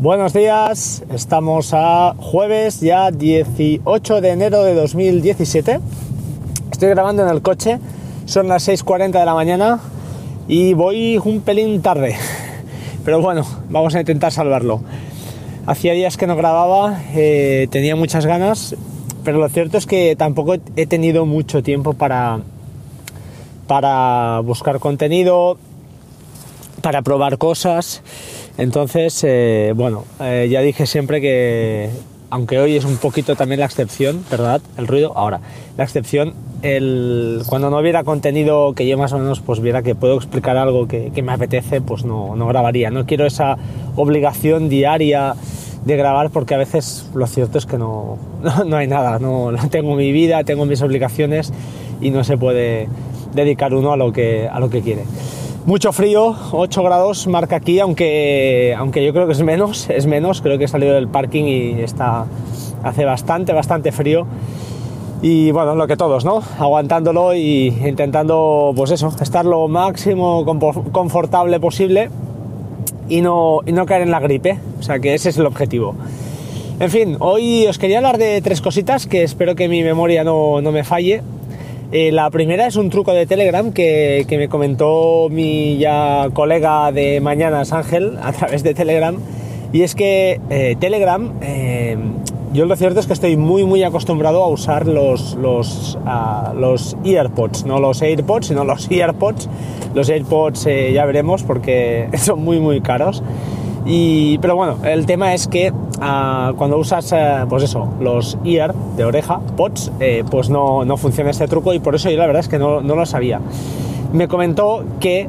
Buenos días, estamos a jueves ya 18 de enero de 2017. Estoy grabando en el coche, son las 6.40 de la mañana y voy un pelín tarde. Pero bueno, vamos a intentar salvarlo. Hacía días que no grababa, eh, tenía muchas ganas, pero lo cierto es que tampoco he tenido mucho tiempo para, para buscar contenido, para probar cosas. Entonces, eh, bueno, eh, ya dije siempre que, aunque hoy es un poquito también la excepción, ¿verdad? El ruido, ahora, la excepción, el, cuando no hubiera contenido que yo más o menos pues viera que puedo explicar algo que, me apetece, pues no, no grabaría. No quiero esa obligación diaria de grabar porque a veces lo cierto es que no, no, no hay nada, no, no, tengo mi vida, tengo mis obligaciones y no se puede dedicar uno a lo que, a lo que quiere. Mucho frío, 8 grados marca aquí, aunque, aunque yo creo que es menos, es menos, creo que he salido del parking y está, hace bastante, bastante frío. Y bueno, lo que todos, ¿no? Aguantándolo y intentando, pues eso, estar lo máximo confortable posible y no, y no caer en la gripe. O sea que ese es el objetivo. En fin, hoy os quería hablar de tres cositas que espero que mi memoria no, no me falle. Eh, la primera es un truco de Telegram que, que, me comentó mi ya colega de Mañanas Ángel a través de Telegram. Y es que eh, Telegram, eh, yo lo cierto es que estoy muy muy acostumbrado a usar los, los, los EarPods, no los AirPods, sino los EarPods. Los AirPods ya veremos porque son muy muy caros. Y, pero bueno, el tema es que uh, cuando usas, uh, pues eso, los ear de oreja, pods, eh, pues no, no, funciona este truco y por eso yo la verdad es que no, no lo sabía. Me comentó que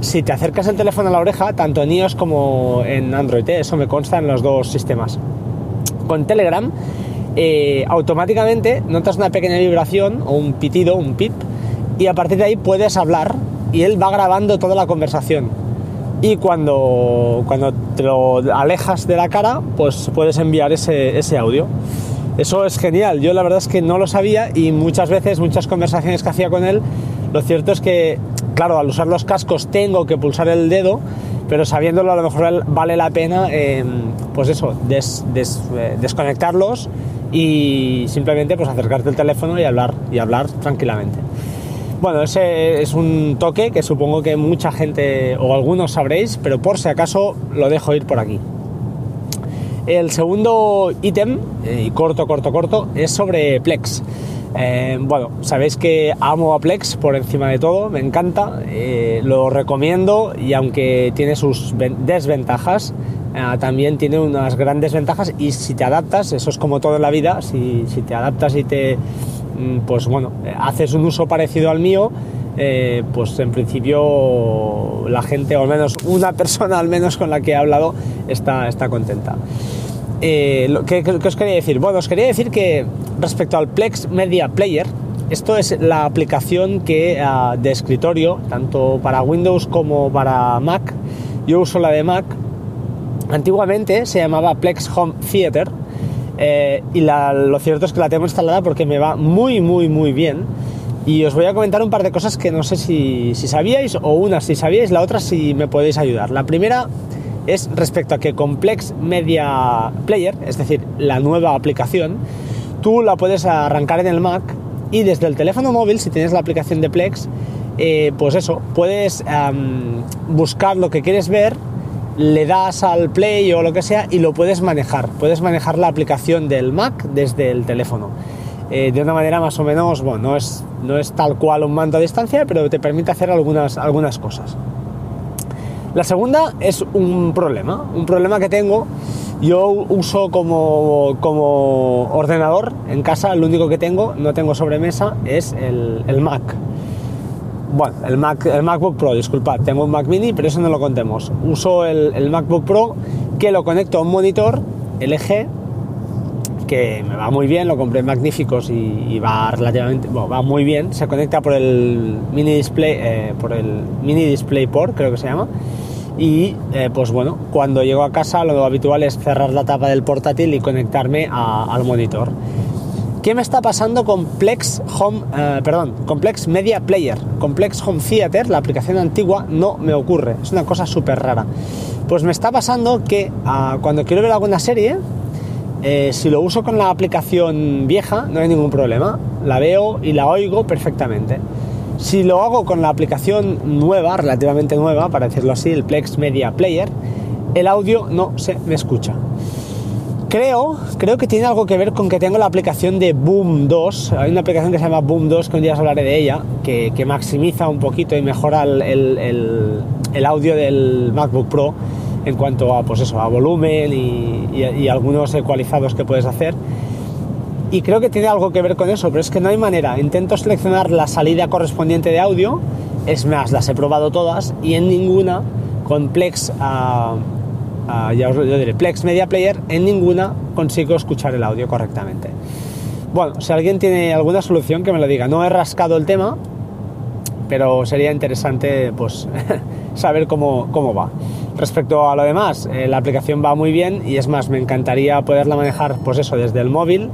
si te acercas el teléfono a la oreja, tanto en iOS como en Android, eh, eso me consta en los dos sistemas. Con Telegram, eh, automáticamente notas una pequeña vibración o un pitido, un pip, y a partir de ahí puedes hablar y él va grabando toda la conversación y cuando, cuando te lo alejas de la cara, pues puedes enviar ese, ese, audio. Eso es genial, yo la verdad es que no lo sabía y muchas veces, muchas conversaciones que hacía con él, lo cierto es que, claro, al usar los cascos tengo que pulsar el dedo, pero sabiéndolo a lo mejor vale la pena, eh, pues eso, des, des, eh, desconectarlos y simplemente pues acercarte el teléfono y hablar, y hablar tranquilamente. Bueno, ese es un toque que supongo que mucha gente o algunos sabréis, pero por si acaso lo dejo ir por aquí. El segundo ítem, y corto, corto, corto, es sobre Plex. Eh, bueno, sabéis que amo a Plex por encima de todo, me encanta, eh, lo recomiendo y aunque tiene sus desventajas, eh, también tiene unas grandes ventajas y si te adaptas, eso es como todo en la vida, si, si te adaptas y te pues bueno, haces un uso parecido al mío, eh, pues en principio la gente, o al menos una persona al menos con la que he hablado, está, está contenta. Eh, ¿qué, ¿qué, os quería decir? Bueno, os quería decir que respecto al Plex Media Player, esto es la aplicación que uh, de escritorio, tanto para Windows como para Mac, yo uso la de Mac, antiguamente se llamaba Plex Home Theater, eh, y lo cierto es que la tengo instalada porque me va muy, muy, muy bien. Y os voy a comentar un par de cosas que no sé si, si sabíais, o una si sabíais, la otra si me podéis ayudar. La primera es respecto a que Complex Media Player, es decir, la nueva aplicación, tú la puedes arrancar en el Mac y desde el teléfono móvil, si tienes la aplicación de Plex, eh, pues eso, puedes buscar lo que quieres ver le das al play o lo que sea y lo puedes manejar. Puedes manejar la aplicación del Mac desde el teléfono. Eh, de una manera más o menos, bueno, no es, no es tal cual un mando a distancia, pero te permite hacer algunas, algunas cosas. La segunda es un problema, un problema que tengo. Yo uso como, como ordenador en casa, el único que tengo, no tengo sobremesa, es el Mac bueno, el, Mac, el MacBook Pro, disculpad, tengo un Mac mini, pero eso no lo contemos. Uso el, el MacBook Pro que lo conecto a un monitor LG que me va muy bien, lo compré en Magníficos y, y, va relativamente, bueno, va muy bien, se conecta por el mini display, eh, por el mini display port, creo que se llama, y eh, pues bueno, cuando llego a casa lo habitual es cerrar la tapa del portátil y conectarme a, al monitor ¿Qué me está pasando con Plex Home, eh, perdón, Complex Media Player? Complex Home Theater, la aplicación antigua, no me ocurre. Es una cosa súper rara. Pues me está pasando que ah, cuando quiero ver alguna serie, eh, si lo uso con la aplicación vieja, no hay ningún problema. La veo y la oigo perfectamente. Si lo hago con la aplicación nueva, relativamente nueva, para decirlo así, el Plex Media Player, el audio no se me escucha. Creo, creo que tiene algo que ver con que tengo la aplicación de Boom 2. Hay una aplicación que se llama Boom 2, que un día os hablaré de ella, que, maximiza un poquito y mejora el, audio del MacBook Pro en cuanto a, pues eso, a volumen y, algunos ecualizados que puedes hacer. Y creo que tiene algo que ver con eso, pero es que no hay manera. Intento seleccionar la salida correspondiente de audio, es más, las he probado todas y en ninguna complex ya os lo diré, Plex Media Player, en ninguna consigo escuchar el audio correctamente. Bueno, si alguien tiene alguna solución que me lo diga. No he rascado el tema, pero sería interesante pues saber cómo, cómo va. Respecto a lo demás, eh, la aplicación va muy bien y es más, me encantaría poderla manejar pues eso desde el móvil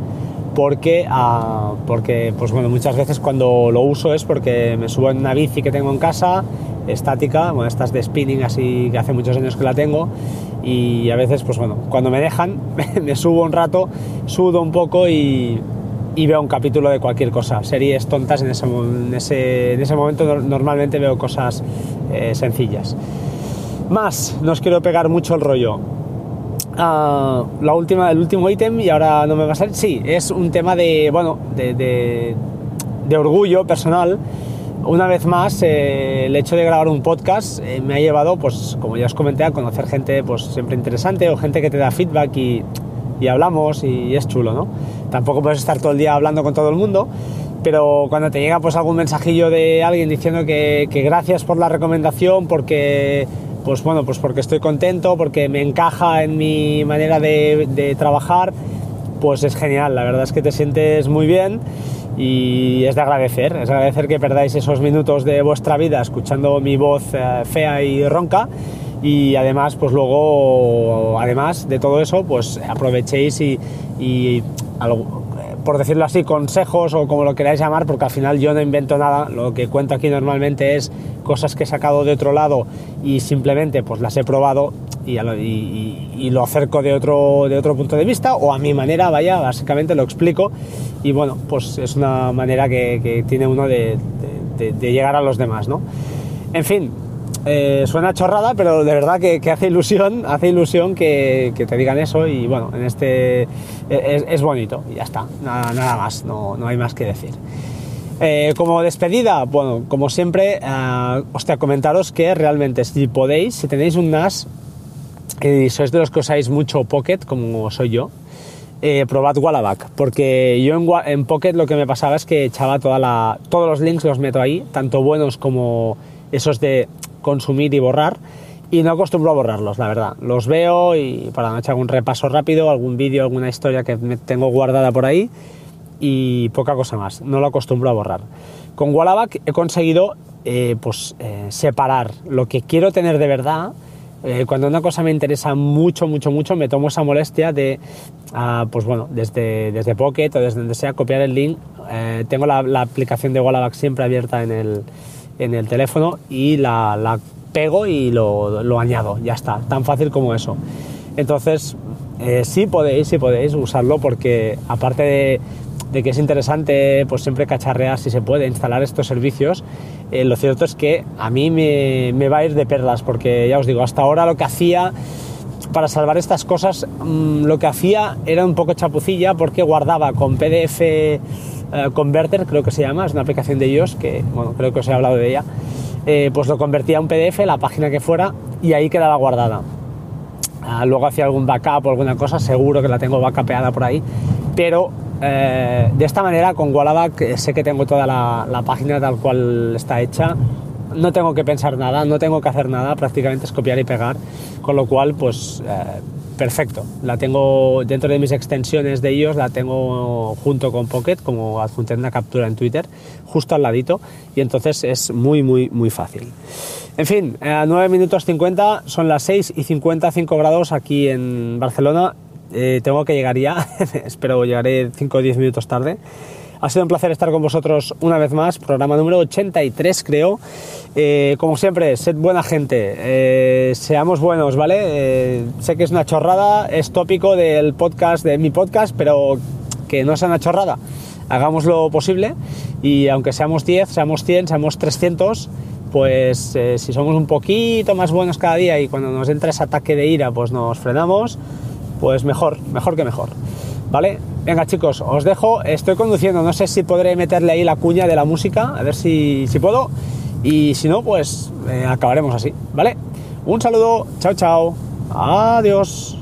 porque, ah, porque pues bueno, muchas veces cuando lo uso es porque me subo en una bici que tengo en casa, estática, bueno, estas de spinning así que hace muchos años que la tengo y a veces, pues bueno, cuando me dejan, me subo un rato, sudo un poco y, veo un capítulo de cualquier cosa. Series tontas en ese, en ese, en ese momento normalmente veo cosas eh, sencillas. Más, no os quiero pegar mucho el rollo. Ah, la última, el último ítem, y ahora no me va a salir. Sí, es un tema de, bueno, de, de orgullo personal una vez más, eh, el hecho de grabar un podcast eh, me ha llevado, pues como ya os comenté, a conocer gente pues siempre interesante o gente que te da feedback y, hablamos y es chulo, ¿no? Tampoco puedes estar todo el día hablando con todo el mundo, pero cuando te llega pues algún mensajillo de alguien diciendo que, gracias por la recomendación, porque pues bueno, pues porque estoy contento, porque me encaja en mi manera de, de trabajar, pues es genial, la verdad es que te sientes muy bien y es de agradecer, es agradecer que perdáis esos minutos de vuestra vida escuchando mi voz eh, fea y ronca. Y además pues luego además de todo eso pues aprovechéis y, y por decirlo así, consejos o como lo queráis llamar, porque al final yo no invento nada, lo que cuento aquí normalmente es cosas que he sacado de otro lado y simplemente pues las he probado y, lo acerco de otro, de otro punto de vista o a mi manera, vaya, básicamente lo explico y bueno, pues es una manera que, tiene uno de, llegar a los demás, ¿no? En fin, eh, suena chorrada, pero de verdad que, hace ilusión, hace ilusión que, te digan eso y bueno, en este es, bonito y ya está, nada, nada más, no, no hay más que decir. Eh, como despedida, bueno, como siempre, uh, hostia, comentaros que realmente si podéis, si tenéis un NAS y sois de los que usáis mucho Pocket, como soy yo, eh, probad Wallaback, porque yo en, Pocket lo que me pasaba es que echaba toda la, todos los links los meto ahí, tanto buenos como esos de consumir y borrar, y no acostumbro a borrarlos, la verdad. Los veo y para no echar algún repaso rápido, algún vídeo, alguna historia que me tengo guardada por ahí, y poca cosa más, no lo acostumbro a borrar. Con Wallaback he conseguido eh, pues, eh, separar lo que quiero tener de verdad. Eh, cuando una cosa me interesa mucho, mucho, mucho, me tomo esa molestia de, ah, pues bueno, desde, desde Pocket o desde donde sea, copiar el link. tengo la, aplicación de Wallaback siempre abierta en el, en el teléfono y la, pego y lo, lo, añado, ya está, tan fácil como eso. Entonces, sí podéis, sí podéis usarlo porque aparte de de que es interesante pues siempre cacharrear si se puede instalar estos servicios, eh, lo cierto es que a mí me, va a ir de perlas, porque ya os digo, hasta ahora lo que hacía para salvar estas cosas, mm, lo que hacía era un poco chapucilla porque guardaba con PDF eh, Converter, creo que se llama, es una aplicación de ellos que, bueno, creo que os he hablado de ella, eh, pues lo convertía a un PDF, la página que fuera, y ahí quedaba guardada. Ah, luego hacía algún backup o alguna cosa, seguro que la tengo backupeada por ahí, pero eh, de esta manera con Wallaback sé que tengo toda la, página tal cual está hecha, no tengo que pensar nada, no tengo que hacer nada, prácticamente es copiar y pegar, con lo cual pues eh, perfecto, la tengo dentro de mis extensiones de ellos, la tengo junto con Pocket, como adjunté una captura en Twitter, justo al ladito, y entonces es muy muy muy fácil. En fin, a 9 minutos 50, son las 6 y 55 grados aquí en Barcelona eh, tengo que llegar ya, espero llegaré 5 o 10 minutos tarde. Ha sido un placer estar con vosotros una vez más, programa número 83 creo. Eh, como siempre, sed buena gente, eh, seamos buenos, ¿vale? Eh, sé que es una chorrada, es tópico del podcast, de mi podcast, pero que no sea una chorrada. Hagamos lo posible y aunque seamos 10, seamos 100, seamos 300, pues si somos un poquito más buenos cada día y cuando nos entra ese ataque de ira, pues nos frenamos, pues mejor, mejor que mejor. ¿Vale? Venga chicos, os dejo, estoy conduciendo, no sé si podré meterle ahí la cuña de la música, a ver si, si puedo, y si no, pues eh, acabaremos así, ¿vale? Un saludo, chao, chao, adiós.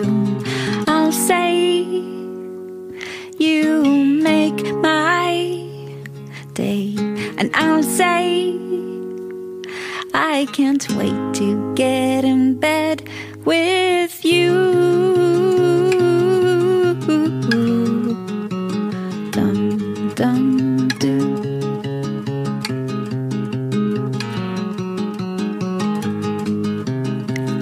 Day, and I'll say, I can't wait to get in bed with you. Dum dum.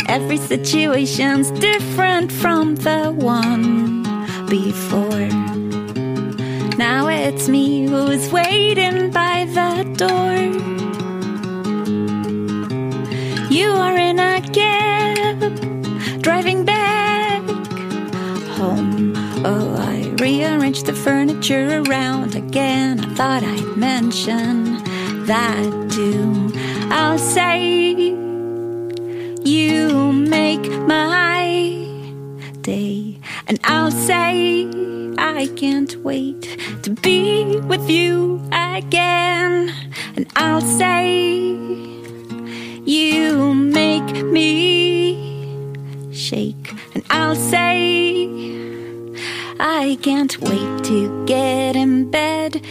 Every situation's different from the one before. Now it's me who's waiting I rearranged the furniture around again. I thought I'd mention that too. I'll say, You make my day, and I'll say, I can't wait to be with you again. And I'll say, you make me shake. And I'll say, I can't wait to get in bed.